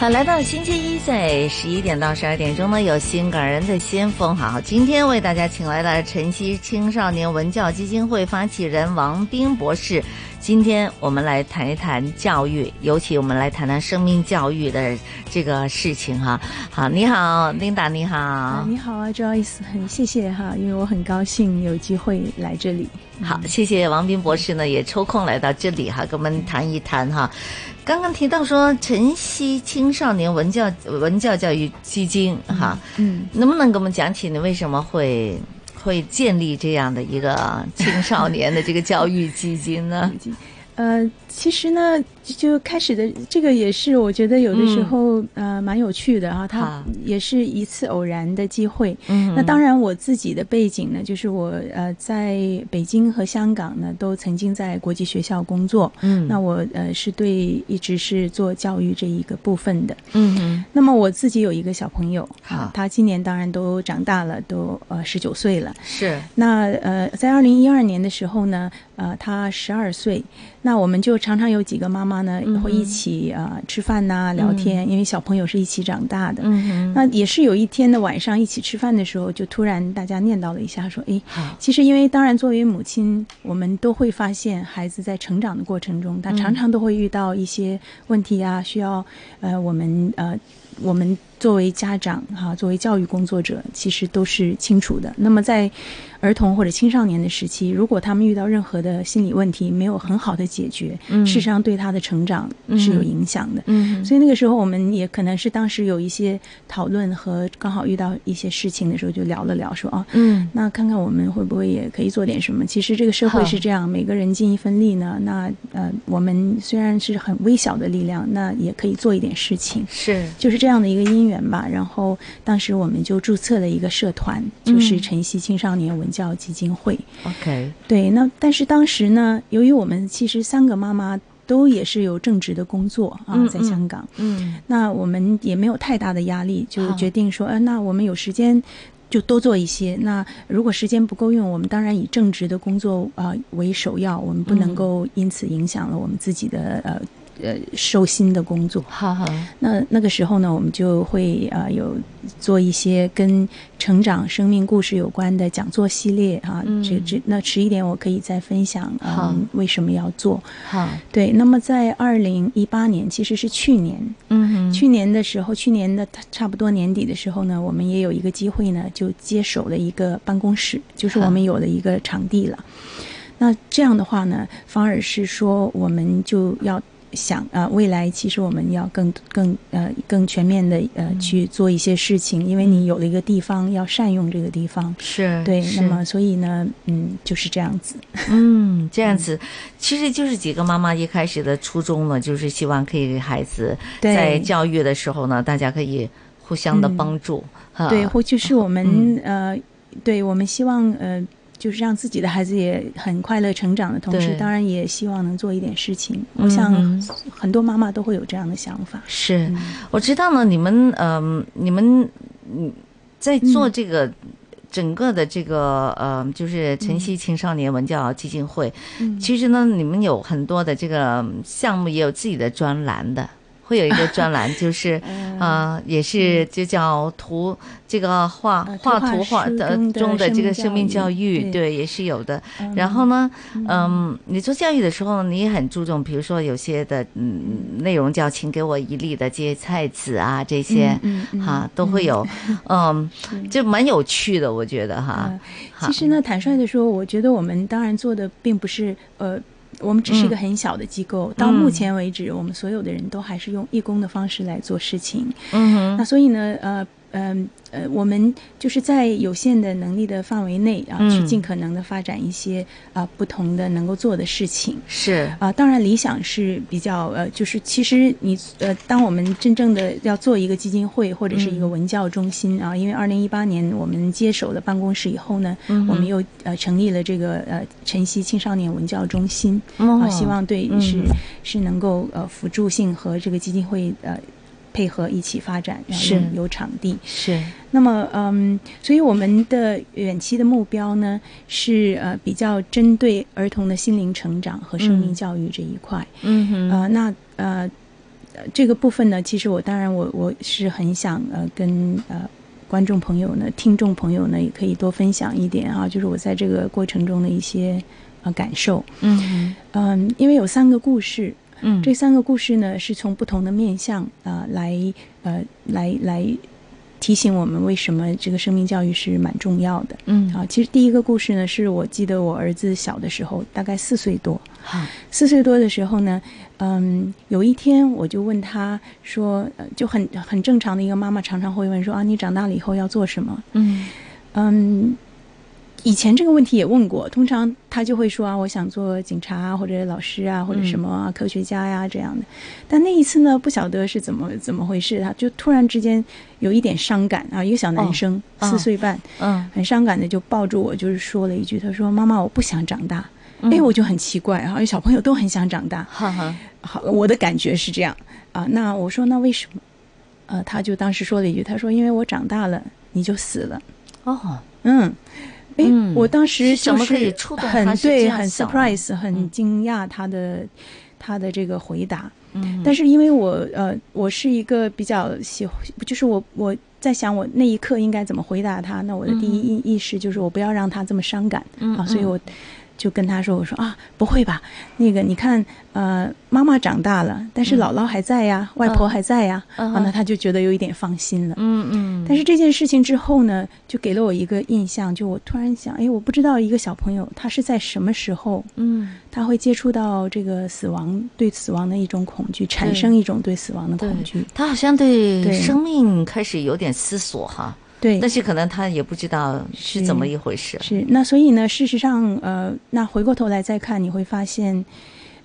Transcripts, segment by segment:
好，来到星期一，在十一点到十二点钟呢，有新港人的先锋。好，今天为大家请来了晨曦青少年文教基金会发起人王斌博士。今天我们来谈一谈教育，尤其我们来谈谈生命教育的这个事情哈。好，你好，Linda，你好。你好啊，Joyce，很谢谢哈，因为我很高兴有机会来这里。好，谢谢王斌博士呢，也抽空来到这里哈，跟我们谈一谈哈。刚刚提到说晨曦青少年文教文教教育基金哈，嗯，能不能给我们讲起你为什么会会建立这样的一个青少年的这个教育基金呢？呃，其实呢。就开始的这个也是，我觉得有的时候呃蛮有趣的啊，它也是一次偶然的机会。嗯，那当然我自己的背景呢，就是我呃在北京和香港呢都曾经在国际学校工作。嗯，那我呃是对一直是做教育这一个部分的。嗯嗯。那么我自己有一个小朋友，好，他今年当然都长大了，都呃十九岁了。是。那呃在二零一二年的时候呢，呃他十二岁，那我们就常常有几个妈妈。呢会一起啊吃饭呐聊天，因为小朋友是一起长大的。那也是有一天的晚上一起吃饭的时候，就突然大家念叨了一下，说：“哎，其实因为当然作为母亲，我们都会发现孩子在成长的过程中，他常常都会遇到一些问题啊，需要呃我们呃我们作为家长哈，作为教育工作者，其实都是清楚的。那么在儿童或者青少年的时期，如果他们遇到任何的心理问题，没有很好的解决，事实上对他的成长是有影响的。嗯，所以那个时候我们也可能是当时有一些讨论和刚好遇到一些事情的时候，就聊了聊，说啊，嗯，那看看我们会不会也可以做点什么？其实这个社会是这样，每个人尽一份力呢。那呃，我们虽然是很微小的力量，那也可以做一点事情。是，就是这样的一个因缘吧。然后当时我们就注册了一个社团，就是晨曦青少年文。教基金会，OK，对，那但是当时呢，由于我们其实三个妈妈都也是有正职的工作啊，在香港，嗯，那我们也没有太大的压力，就决定说，呃，那我们有时间就多做一些。那如果时间不够用，我们当然以正职的工作啊为首要，我们不能够因此影响了我们自己的呃。呃，收心的工作。好好。那那个时候呢，我们就会呃有做一些跟成长、生命故事有关的讲座系列啊。这这那迟一点我可以再分享嗯，为什么要做？好。对，那么在二零一八年，其实是去年，嗯，去年的时候，去年的差不多年底的时候呢，我们也有一个机会呢，就接手了一个办公室，就是我们有了一个场地了。那这样的话呢，反而是说我们就要。想啊，未来其实我们要更更呃更全面的呃去做一些事情，因为你有了一个地方，要善用这个地方，是对。那么所以呢，嗯，就是这样子。嗯，这样子，其实就是几个妈妈一开始的初衷呢，就是希望可以给孩子在教育的时候呢，大家可以互相的帮助。对，或就是我们呃，对我们希望呃。就是让自己的孩子也很快乐成长的同时，当然也希望能做一点事情。我想很多妈妈都会有这样的想法。是，我知道呢。你们嗯，你们嗯，在做这个整个的这个呃，就是晨曦青少年文教基金会。其实呢，你们有很多的这个项目，也有自己的专栏的。会有一个专栏，就是啊，也是就叫图这个画画图画的中的这个生命教育，对，也是有的。然后呢，嗯，你做教育的时候，你也很注重，比如说有些的嗯内容叫“请给我一粒的这些菜籽”啊，这些哈都会有，嗯，就蛮有趣的，我觉得哈。其实呢，坦率的说，我觉得我们当然做的并不是呃。我们只是一个很小的机构，到目前为止，我们所有的人都还是用义工的方式来做事情。嗯哼，那所以呢，呃。嗯呃，我们就是在有限的能力的范围内啊，去尽可能的发展一些啊不同的能够做的事情。是啊，当然理想是比较呃，就是其实你呃，当我们真正的要做一个基金会或者是一个文教中心啊，因为二零一八年我们接手了办公室以后呢，我们又呃成立了这个呃晨曦青少年文教中心啊，希望对是是能够呃辅助性和这个基金会呃。配合一起发展，然后有场地是。那么，嗯，所以我们的远期的目标呢，是呃比较针对儿童的心灵成长和生命教育这一块。嗯哼。呃，那呃这个部分呢，其实我当然我我是很想呃跟呃观众朋友呢、听众朋友呢，也可以多分享一点啊，就是我在这个过程中的一些呃感受。嗯嗯，因为有三个故事。嗯，这三个故事呢，是从不同的面向啊来呃来来提醒我们为什么这个生命教育是蛮重要的。嗯啊，其实第一个故事呢，是我记得我儿子小的时候，大概四岁多。四岁多的时候呢，嗯，有一天我就问他说，就很很正常的一个妈妈常常会问说啊，你长大了以后要做什么？嗯嗯。以前这个问题也问过，通常他就会说啊，我想做警察啊或者老师啊，或者什么科学家呀这样的。但那一次呢，不晓得是怎么怎么回事，他就突然之间有一点伤感啊，一个小男生四岁半，嗯，很伤感的就抱住我，就是说了一句，他说：“妈妈，我不想长大。”哎，我就很奇怪哈，小朋友都很想长大，哈哈。好，我的感觉是这样啊。那我说那为什么？呃，他就当时说了一句，他说：“因为我长大了，你就死了。”哦，嗯。哎，我当时就是很对，很 surprise，很惊讶他的他的这个回答。嗯，但是因为我呃，我是一个比较喜，就是我我在想我那一刻应该怎么回答他。那我的第一意意识就是我不要让他这么伤感啊，所以我。就跟他说：“我说啊，不会吧？那个你看，呃，妈妈长大了，但是姥姥还在呀，外婆还在呀。啊，那他就觉得有一点放心了。嗯嗯。但是这件事情之后呢，就给了我一个印象，就我突然想，哎，我不知道一个小朋友他是在什么时候，嗯，他会接触到这个死亡，对死亡的一种恐惧，产生一种对死亡的恐惧。他好像对生命开始有点思索哈。”对，但是可能他也不知道是怎么一回事。是那所以呢，事实上，呃，那回过头来再看，你会发现，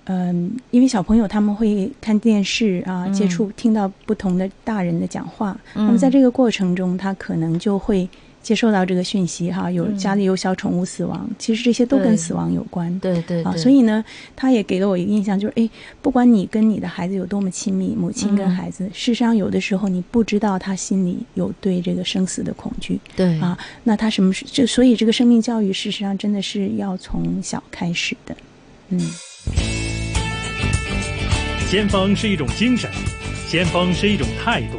嗯，因为小朋友他们会看电视啊，接触听到不同的大人的讲话，那么在这个过程中，他可能就会。接受到这个讯息哈，有家里有小宠物死亡，其实这些都跟死亡有关。对对啊，所以呢，他也给了我一个印象，就是哎，不管你跟你的孩子有多么亲密，母亲跟孩子，事实上有的时候你不知道他心里有对这个生死的恐惧。对啊，那他什么？就所以这个生命教育，事实上真的是要从小开始的。嗯，先锋是一种精神，先锋是一种态度。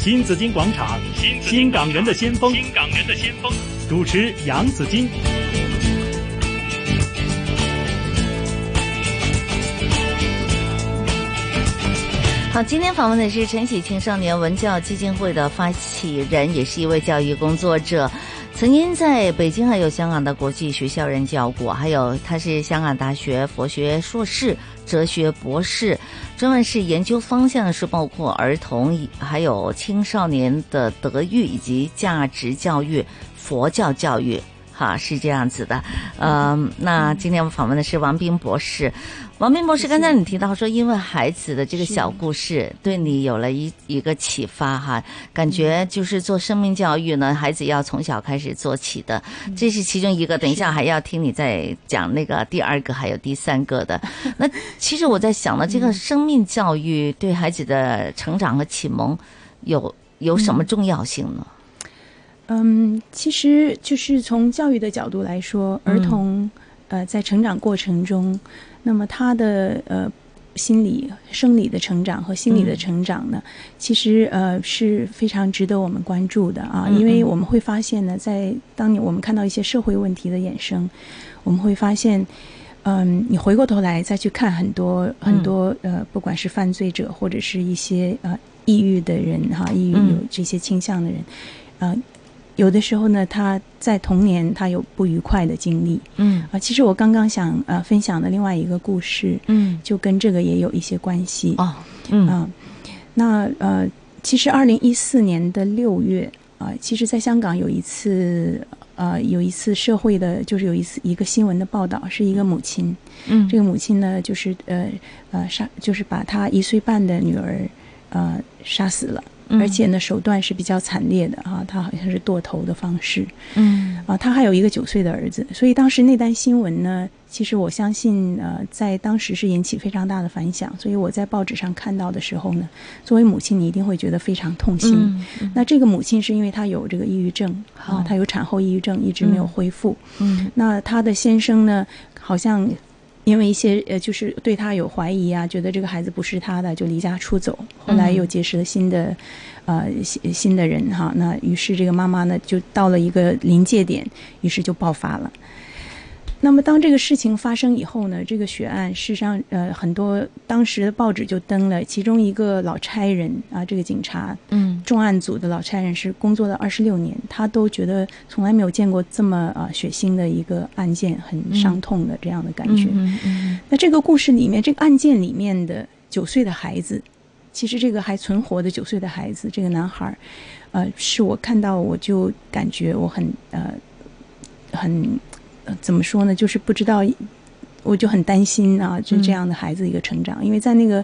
新紫金广场，新港人的先锋，新港人的先锋，主持杨紫金。好，今天访问的是晨曦青少年文教基金会的发起人，也是一位教育工作者。曾经在北京还有香港的国际学校任教过，还有他是香港大学佛学硕士、哲学博士，专门是研究方向是包括儿童还有青少年的德育以及价值教育、佛教教育，哈是这样子的。嗯，那今天我们访问的是王斌博士。王斌博士，刚才你提到说，因为孩子的这个小故事对你有了一一个启发哈，感觉就是做生命教育呢，孩子要从小开始做起的，这是其中一个。等一下还要听你再讲那个第二个，还有第三个的。那其实我在想呢，这个生命教育对孩子的成长和启蒙有有什么重要性呢？嗯，其实就是从教育的角度来说，儿童呃在成长过程中。那么他的呃心理、生理的成长和心理的成长呢，其实呃是非常值得我们关注的啊，因为我们会发现呢，在当你我们看到一些社会问题的衍生，我们会发现，嗯，你回过头来再去看很多很多呃，不管是犯罪者或者是一些呃抑郁的人哈，抑郁有这些倾向的人，啊。有的时候呢，他在童年他有不愉快的经历，嗯。啊，其实我刚刚想呃分享的另外一个故事，嗯，就跟这个也有一些关系。哦，嗯。啊，那呃，其实二零一四年的六月啊，其实在香港有一次呃有一次社会的，就是有一次一个新闻的报道，是一个母亲，嗯。这个母亲呢就是呃呃杀，就是把她一岁半的女儿呃杀死了。嗯而且呢，手段是比较惨烈的啊，他好像是剁头的方式嗯啊。他还有一个九岁的儿子，所以当时那单新闻呢，其实我相信呃，在当时是引起非常大的反响。所以我在报纸上看到的时候呢，作为母亲，你一定会觉得非常痛心。嗯嗯那这个母亲是因为她有这个抑郁症好啊，她有产后抑郁症，一直没有恢复。嗯那她的先生呢，好像因为一些呃，就是对他有怀疑啊，觉得这个孩子不是他的，就离家出走。后来又结识了新的，呃，新新的人哈。那于是这个妈妈呢，就到了一个临界点，于是就爆发了。那么，当这个事情发生以后呢，这个血案事实上，呃，很多当时的报纸就登了，其中一个老差人啊，这个警察嗯重案组的老差人是工作了二十六年，他都觉得从来没有见过这么啊、血腥的一个案件，很伤痛的这样的感觉。嗯嗯那这个故事里面，这个案件里面的九岁的孩子，其实这个还存活的九岁的孩子，这个男孩儿，呃，是我看到我就感觉我很呃很、呃、怎么说呢，就是不知道。我就很担心啊，就这样的孩子一个成长，因为在那个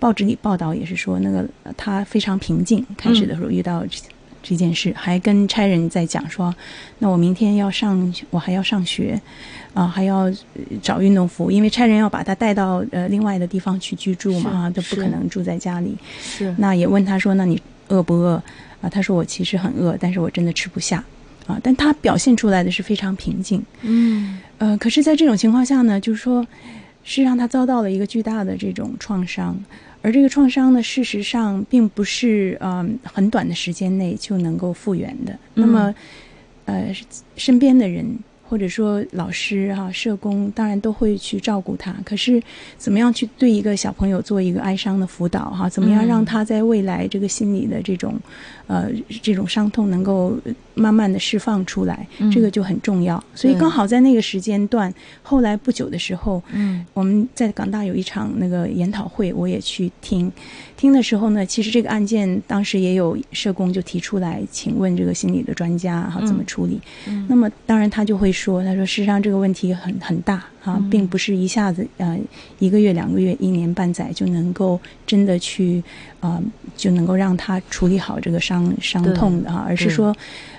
报纸里报道也是说，那个呃他非常平静，开始的时候遇到这这件事，还跟差人在讲说，那我明天要上，我还要上学，啊，还要呃找运动服，因为差人要把他带到呃另外的地方去居住嘛，是啊，都不可能住在家里。是那也问他说，那你饿不饿？啊，他说我其实很饿，但是我真的吃不下。啊，但他表现出来的是非常平静。嗯呃，可是，在这种情况下呢，就是说，是让他遭到了一个巨大的这种创伤，而这个创伤呢，事实上并不是嗯、很短的时间内就能够复原的。那么，呃，身边的人或者说老师哈、社工，当然都会去照顾他。可是，怎么样去对一个小朋友做一个哀伤的辅导哈、怎么样让他在未来这个心理的这种呃这种伤痛能够慢慢的释放出来，嗯这个就很重要。所以刚好在那个时间段，后来不久的时候，嗯我们在港大有一场那个研讨会，我也去听。听的时候呢，其实这个案件当时也有社工就提出来，请问这个心理的专家哈怎么处理？嗯那么当然他就会说，他说事实上这个问题很很大哈，嗯并不是一下子呃一个月、两个月、一年半载就能够真的去呃就能够让他处理好这个伤伤痛的哈，而是说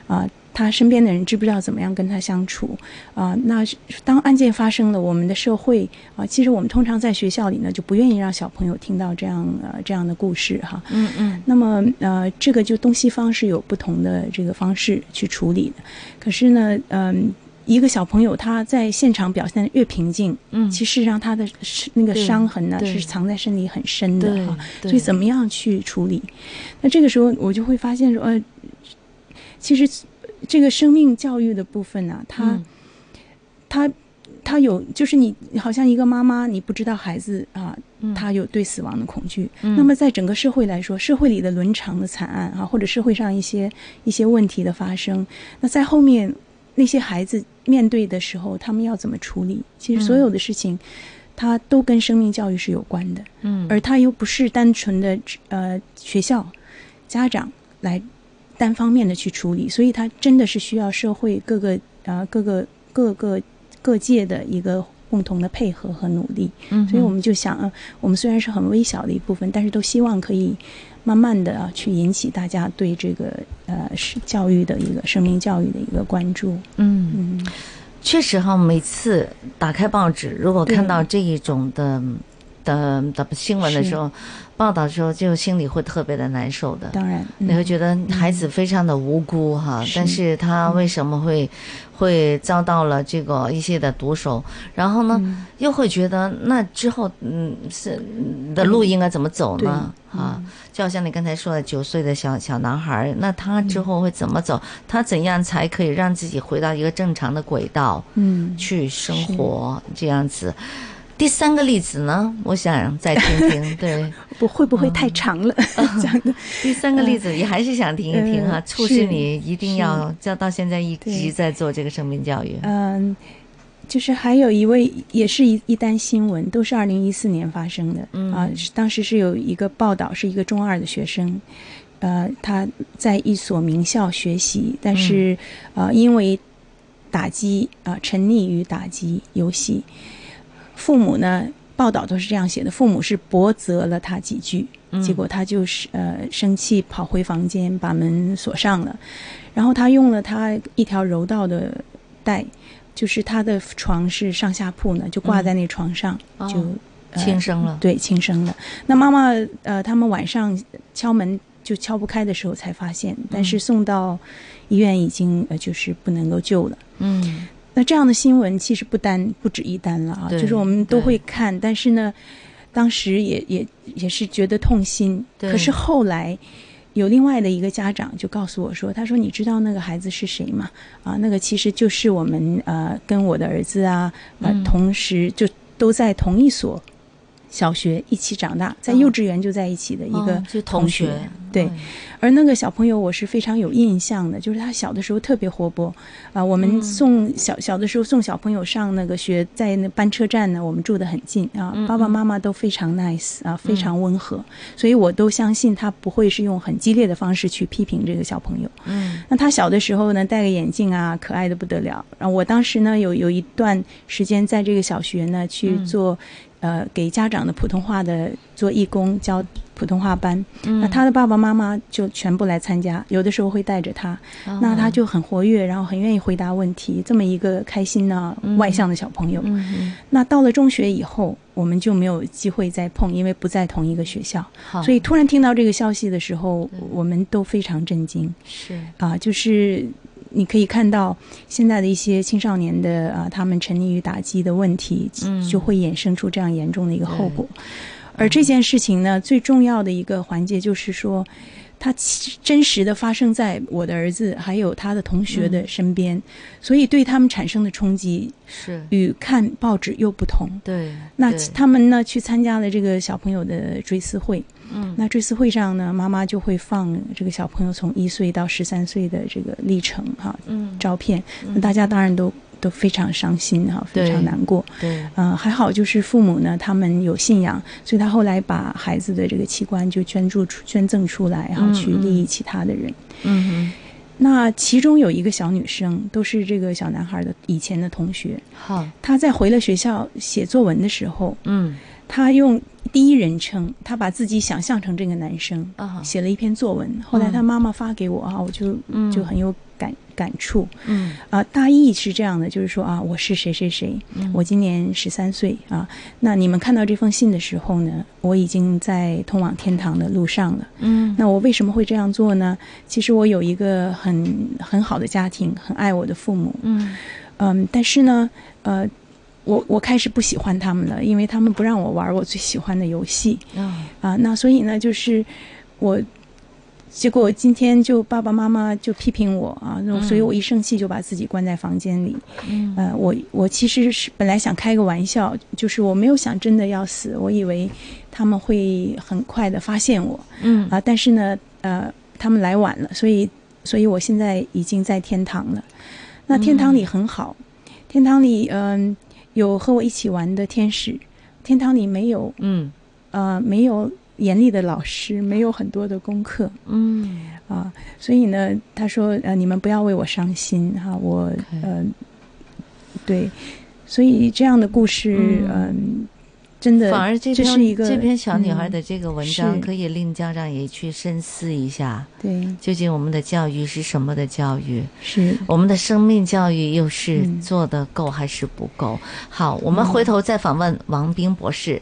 啊。他身边的人知不知道怎么样跟他相处啊、那当案件发生了，我们的社会啊、其实我们通常在学校里呢，就不愿意让小朋友听到这样呃这样的故事哈。嗯嗯那么呃，这个就东西方是有不同的这个方式去处理的。可是呢，嗯、一个小朋友他在现场表现的越平静，嗯，其实让他的那个伤痕呢是藏在身体很深的哈。对所以怎么样去处理？那这个时候我就会发现说，呃，其实这个生命教育的部分呢、它、嗯它它有，就是你好像一个妈妈，你不知道孩子啊，嗯他有对死亡的恐惧。嗯那么在整个社会来说，社会里的伦常的惨案啊，或者社会上一些一些问题的发生，那在后面那些孩子面对的时候，他们要怎么处理？其实所有的事情，它都跟生命教育是有关的。嗯而它又不是单纯的呃学校、家长来单方面的去处理，所以它真的是需要社会各个呃各个各个各界的一个共同的配合和努力。嗯所以我们就想，呃，我们虽然是很微小的一部分，但是都希望可以慢慢的、啊、去引起大家对这个呃是教育的一个生命教育的一个关注。嗯。嗯，确实哈，每次打开报纸，如果看到这一种的的的新闻的时候，报道的时候，就心里会特别的难受的。当然，嗯你会觉得孩子非常的无辜哈，是但是他为什么会、会遭到了这个一些的毒手？然后呢，嗯又会觉得那之后嗯是的路应该怎么走呢？对啊，就好像你刚才说的九岁的小小男孩，那他之后会怎么走？他怎样才可以让自己回到一个正常的轨道？嗯，去生活这样子。第三个例子呢，我想再听听。对，不会不会太长了？这样的，第三个例子也还是想听一听哈，呃促使你一定要，叫到现在一直在做这个生命教育。嗯，就是还有一位也是一一单新闻，都是二零一四年发生的。嗯啊，当时是有一个报道，是一个中二的学生，呃，他在一所名校学习，但是呃，因为打击啊，沉溺于打击游戏，父母呢，报道都是这样写的，父母是驳责了他几句，结果他就是呃生气跑回房间，把门锁上了，然后他用了他一条柔道的带，就是他的床是上下铺呢，就挂在那床上，就轻生了，对，轻生了。那妈妈呃，他们晚上敲门就敲不开的时候才发现，但是送到医院已经呃就是不能够救了。嗯，那这样的新闻其实不单不止一单了啊，就是我们都会看，但是呢，当时也也也是觉得痛心。可是后来有另外的一个家长就告诉我说：“他说你知道那个孩子是谁吗？啊，那个其实就是我们呃跟我的儿子啊，呃同时就都在同一所。”小学一起长大，在幼稚园就在一起的一个同学，对。而那个小朋友，我是非常有印象的，就是他小的时候特别活泼啊。我们送小小的时候送小朋友上那个学，在那班车站呢，我们住得很近啊。爸爸妈妈都非常 nice 啊，非常温和，所以我都相信他不会是用很激烈的方式去批评这个小朋友。嗯，那他小的时候呢，戴个眼镜啊，可爱的不得了。然后我当时呢，有有一段时间在这个小学呢去做。呃，给家长的普通话的做义工教普通话班，那他的爸爸妈妈就全部来参加，有的时候会带着他，那他就很活跃，然后很愿意回答问题，这么一个开心呢外向的小朋友。那到了中学以后，我们就没有机会再碰，因为不在同一个学校，所以突然听到这个消息的时候，我们都非常震惊。是。啊，就是。你可以看到现在的一些青少年的啊，他们沉溺于打击的问题，就会衍生出这样严重的一个后果。而这件事情呢，最重要的一个环节就是说。它真实的发生在我的儿子还有他的同学的身边，所以对他们产生的冲击是。与看报纸又不同。对，那他们呢去参加了这个小朋友的追思会，嗯，那追思会上呢，妈妈就会放这个小朋友从一岁到十三岁的这个历程哈，嗯，照片，那大家当然都。都非常伤心哈，非常难过。对，嗯，还好就是父母呢，他们有信仰，所以他后来把孩子的这个器官就捐助出、捐赠出来，然后去利益其他的人。嗯哼。那其中有一个小女生，都是这个小男孩的以前的同学。好，他在回了学校写作文的时候，嗯，他用第一人称，他把自己想象成这个男生，写了一篇作文。后来他妈妈发给我啊，我就就很有。感感触，嗯啊，大意是这样的，就是说啊，我是谁谁谁，我今年十三岁啊。那你们看到这封信的时候呢，我已经在通往天堂的路上了，嗯。那我为什么会这样做呢？其实我有一个很很好的家庭，很爱我的父母，嗯嗯。但是呢，呃，我我开始不喜欢他们了，因为他们不让我玩我最喜欢的游戏，啊，那所以呢，就是我。结果今天就爸爸妈妈就批评我啊，所以我一生气就把自己关在房间里。嗯，呃，我我其实是本来想开个玩笑，就是我没有想真的要死，我以为他们会很快的发现我。嗯啊，但是呢，呃，他们来晚了，所以所以我现在已经在天堂了。那天堂里很好，天堂里嗯有和我一起玩的天使，天堂里没有嗯呃没有。严厉的老师没有很多的功课，嗯。啊，所以呢，他说呃，你们不要为我伤心哈，我呃，对，所以这样的故事，嗯，真的，反而这是一个这篇小女孩的这个文章，可以令家长也去深思一下，对，究竟我们的教育是什么的教育？是。我们的生命教育又是做的够还是不够？好，我们回头再访问王冰博士。